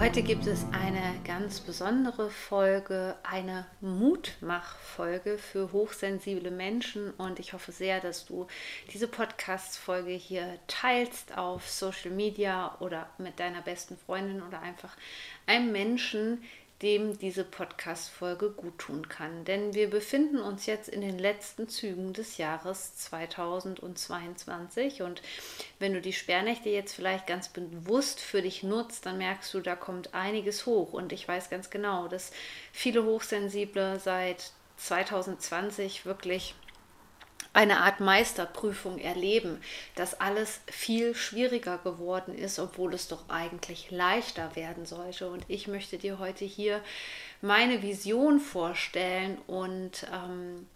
Heute gibt es eine ganz besondere Folge, eine Mutmachfolge für hochsensible Menschen. Und ich hoffe sehr, dass du diese Podcast-Folge hier teilst auf Social Media oder mit deiner besten Freundin oder einfach einem Menschen, dem diese Podcast-Folge gut tun kann. Denn wir befinden uns jetzt in den letzten Zügen des Jahres 2022 und wenn du die Sperrnächte jetzt vielleicht ganz bewusst für dich nutzt, dann merkst du, da kommt einiges hoch und ich weiß ganz genau, dass viele Hochsensible seit 2020 wirklich eine Art Meisterprüfung erleben, dass alles viel schwieriger geworden ist, obwohl es doch eigentlich leichter werden sollte. Und ich möchte dir heute hier meine Vision vorstellen und ähm,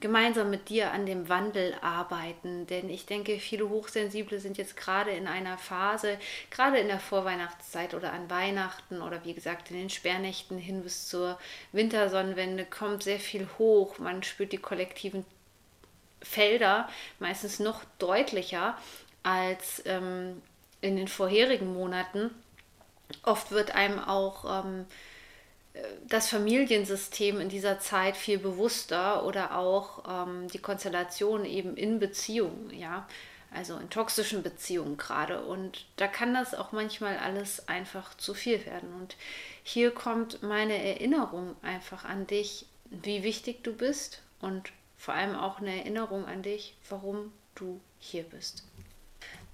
gemeinsam mit dir an dem Wandel arbeiten. Denn ich denke, viele Hochsensible sind jetzt gerade in einer Phase, gerade in der Vorweihnachtszeit oder an Weihnachten oder wie gesagt in den Sperrnächten hin bis zur Wintersonnenwende kommt sehr viel hoch. Man spürt die kollektiven Felder meistens noch deutlicher als ähm, in den vorherigen Monaten. Oft wird einem auch ähm, äh, das Familiensystem in dieser Zeit viel bewusster oder auch ähm, die Konstellation eben in Beziehungen, ja, also in toxischen Beziehungen gerade. Und da kann das auch manchmal alles einfach zu viel werden. Und hier kommt meine Erinnerung einfach an dich, wie wichtig du bist und vor allem auch eine Erinnerung an dich, warum du hier bist.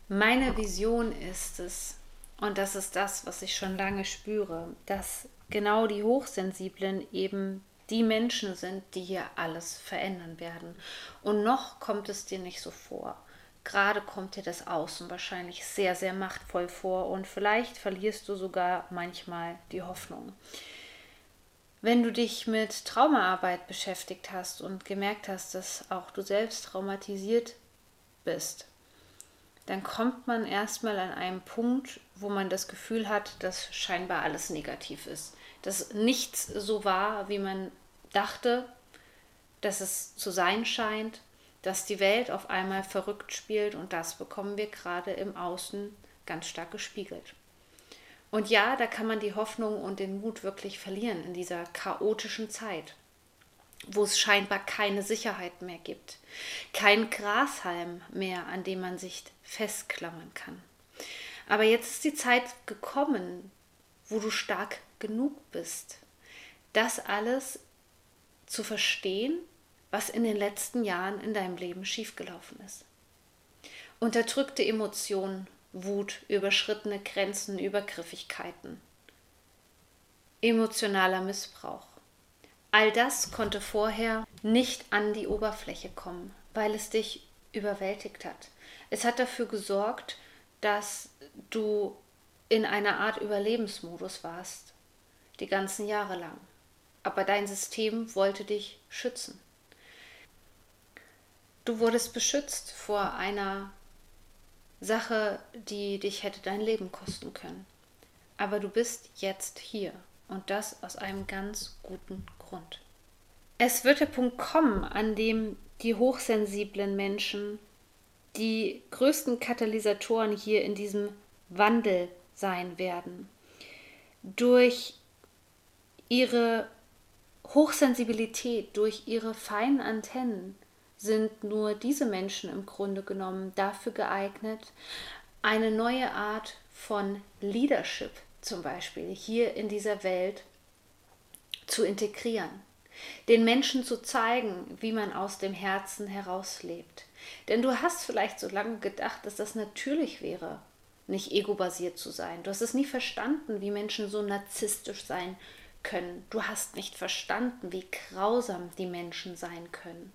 Meine Vision ist es, und das ist das, was ich schon lange spüre, dass genau die Hochsensiblen eben die Menschen sind, die hier alles verändern werden. Und noch kommt es dir nicht so vor. Gerade kommt dir das Außen wahrscheinlich sehr, sehr machtvoll vor und vielleicht verlierst du sogar manchmal die Hoffnung. Wenn du dich mit Traumaarbeit beschäftigt hast und gemerkt hast, dass auch du selbst traumatisiert bist, dann kommt man erstmal an einem Punkt, wo man das Gefühl hat, dass scheinbar alles negativ ist. Dass nichts so war, wie man dachte, dass es zu sein scheint, dass die Welt auf einmal verrückt spielt und das bekommen wir gerade im Außen ganz stark gespiegelt. Und ja, da kann man die Hoffnung und den Mut wirklich verlieren in dieser chaotischen Zeit, wo es scheinbar keine Sicherheit mehr gibt, kein Grashalm mehr, an dem man sich festklammern kann. Aber jetzt ist die Zeit gekommen, wo du stark genug bist, das alles zu verstehen, was in den letzten Jahren in deinem Leben schiefgelaufen ist. Unterdrückte Emotionen, Wut, überschrittene Grenzen, Übergriffigkeiten, emotionaler Missbrauch. All das konnte vorher nicht an die Oberfläche kommen, weil es dich überwältigt hat. Es hat dafür gesorgt, dass du in einer Art Überlebensmodus warst, die ganzen Jahre lang. Aber dein System wollte dich schützen. Du wurdest beschützt vor einer Sache, die dich hätte dein Leben kosten können. Aber du bist jetzt hier und das aus einem ganz guten Grund. Es wird der Punkt kommen, an dem die hochsensiblen Menschen die größten Katalysatoren hier in diesem Wandel sein werden. Durch ihre Hochsensibilität, durch ihre feinen Antennen, sind nur diese Menschen im Grunde genommen dafür geeignet, eine neue Art von Leadership zum Beispiel hier in dieser Welt zu integrieren. Den Menschen zu zeigen, wie man aus dem Herzen heraus lebt. Denn du hast vielleicht so lange gedacht, dass das natürlich wäre, nicht ego-basiert zu sein. Du hast es nie verstanden, wie Menschen so narzisstisch sein können. Du hast nicht verstanden, wie grausam die Menschen sein können.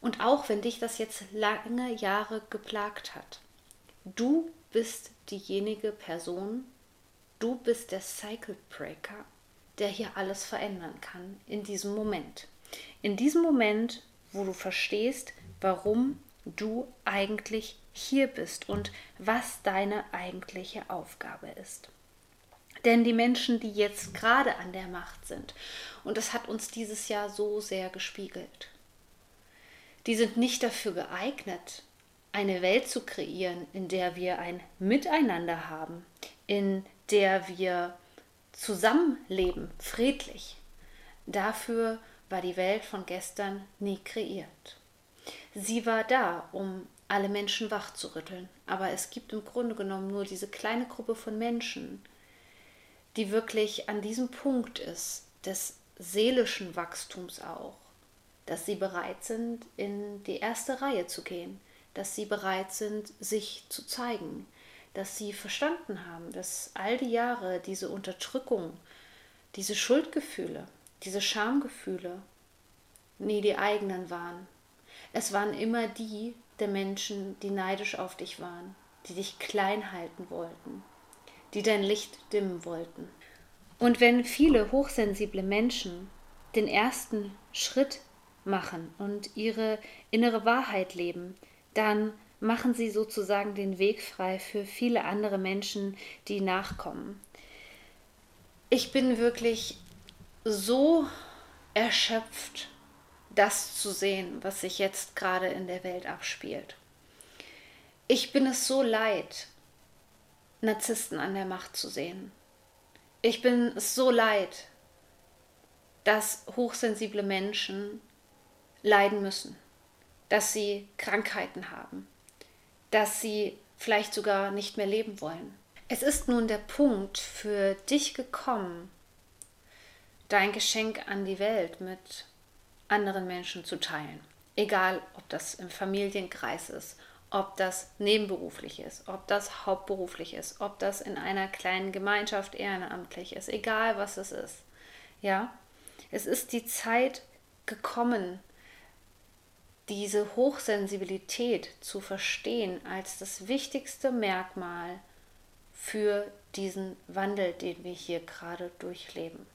Und auch wenn dich das jetzt lange Jahre geplagt hat, du bist diejenige Person, du bist der Cycle Breaker, der hier alles verändern kann in diesem Moment. In diesem Moment, wo du verstehst, warum du eigentlich hier bist und was deine eigentliche Aufgabe ist. Denn die Menschen, die jetzt gerade an der Macht sind, und das hat uns dieses Jahr so sehr gespiegelt, die sind nicht dafür geeignet, eine Welt zu kreieren, in der wir ein Miteinander haben, in der wir zusammenleben, friedlich. Dafür war die Welt von gestern nie kreiert. Sie war da, um alle Menschen wach zu rütteln, aber es gibt im Grunde genommen nur diese kleine Gruppe von Menschen, die wirklich an diesem Punkt ist, des seelischen Wachstums auch, dass sie bereit sind, in die erste Reihe zu gehen, dass sie bereit sind, sich zu zeigen, dass sie verstanden haben, dass all die Jahre diese Unterdrückung, diese Schuldgefühle, diese Schamgefühle nie die eigenen waren. Es waren immer die der Menschen, die neidisch auf dich waren, die dich klein halten wollten, die dein Licht dimmen wollten. Und wenn viele hochsensible Menschen den ersten Schritt machen und ihre innere Wahrheit leben, dann machen sie sozusagen den Weg frei für viele andere Menschen, die nachkommen. Ich bin wirklich so erschöpft, das zu sehen, was sich jetzt gerade in der Welt abspielt. Ich bin es so leid, Narzissten an der Macht zu sehen. Ich bin es so leid, dass hochsensible Menschen leiden müssen dass sie Krankheiten haben, dass sie vielleicht sogar nicht mehr leben wollen. Es ist nun der Punkt für dich gekommen, dein Geschenk an die Welt mit anderen Menschen zu teilen. Egal, ob das im Familienkreis ist, ob das nebenberuflich ist, ob das hauptberuflich ist, ob das in einer kleinen Gemeinschaft ehrenamtlich ist, egal was es ist. Ja, es ist die Zeit gekommen, diese Hochsensibilität zu verstehen als das wichtigste Merkmal für diesen Wandel, den wir hier gerade durchleben.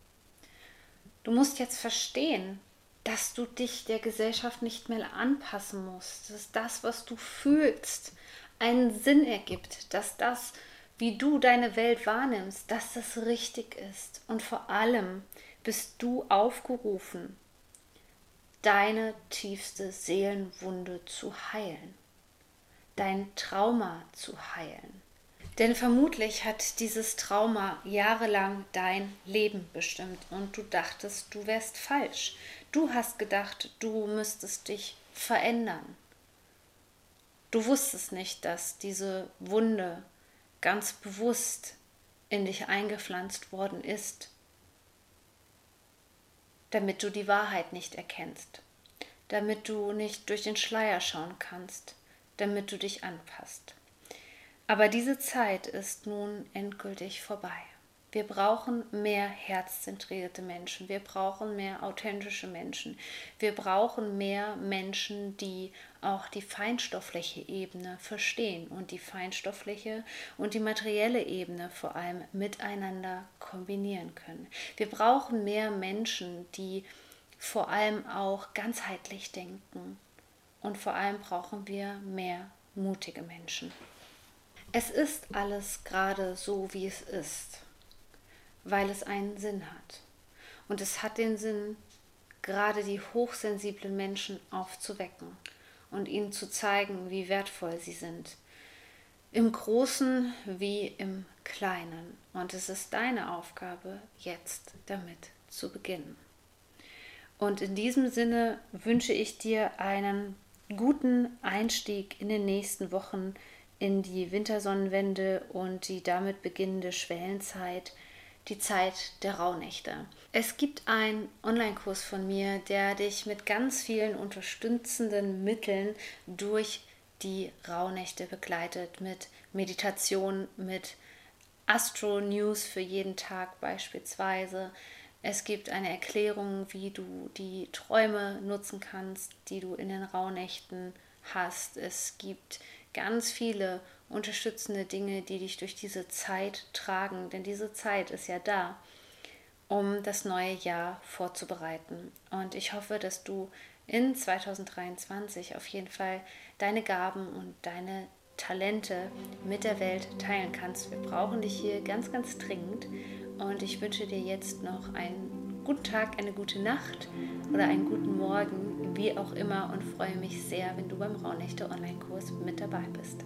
Du musst jetzt verstehen, dass du dich der Gesellschaft nicht mehr anpassen musst, dass das, was du fühlst, einen Sinn ergibt, dass das, wie du deine Welt wahrnimmst, dass das richtig ist. Und vor allem bist du aufgerufen, deine tiefste Seelenwunde zu heilen, dein Trauma zu heilen. Denn vermutlich hat dieses Trauma jahrelang dein Leben bestimmt und du dachtest, du wärst falsch. Du hast gedacht, du müsstest dich verändern. Du wusstest nicht, dass diese Wunde ganz bewusst in dich eingepflanzt worden ist damit du die Wahrheit nicht erkennst, damit du nicht durch den Schleier schauen kannst, damit du dich anpasst. Aber diese Zeit ist nun endgültig vorbei. Wir brauchen mehr herzzentrierte Menschen. Wir brauchen mehr authentische Menschen. Wir brauchen mehr Menschen, die auch die feinstoffliche Ebene verstehen und die feinstoffliche und die materielle Ebene vor allem miteinander kombinieren können. Wir brauchen mehr Menschen, die vor allem auch ganzheitlich denken. Und vor allem brauchen wir mehr mutige Menschen. Es ist alles gerade so, wie es ist weil es einen Sinn hat. Und es hat den Sinn, gerade die hochsensiblen Menschen aufzuwecken und ihnen zu zeigen, wie wertvoll sie sind. Im Großen wie im Kleinen. Und es ist deine Aufgabe, jetzt damit zu beginnen. Und in diesem Sinne wünsche ich dir einen guten Einstieg in den nächsten Wochen in die Wintersonnenwende und die damit beginnende Schwellenzeit die Zeit der Rauhnächte. Es gibt einen Online-Kurs von mir, der dich mit ganz vielen unterstützenden Mitteln durch die Rauhnächte begleitet, mit Meditation, mit Astro-News für jeden Tag beispielsweise. Es gibt eine Erklärung, wie du die Träume nutzen kannst, die du in den Rauhnächten hast. Es gibt ganz viele unterstützende Dinge, die dich durch diese Zeit tragen, denn diese Zeit ist ja da. um das neue Jahr vorzubereiten. Und ich hoffe, dass du in 2023 auf jeden Fall deine Gaben und deine Talente mit der Welt teilen kannst. Wir brauchen dich hier ganz, ganz dringend. Und ich wünsche dir jetzt noch einen guten Tag, eine gute Nacht oder einen guten Morgen, wie auch immer, und freue mich sehr, wenn du beim Raunächte Online-Kurs mit dabei bist.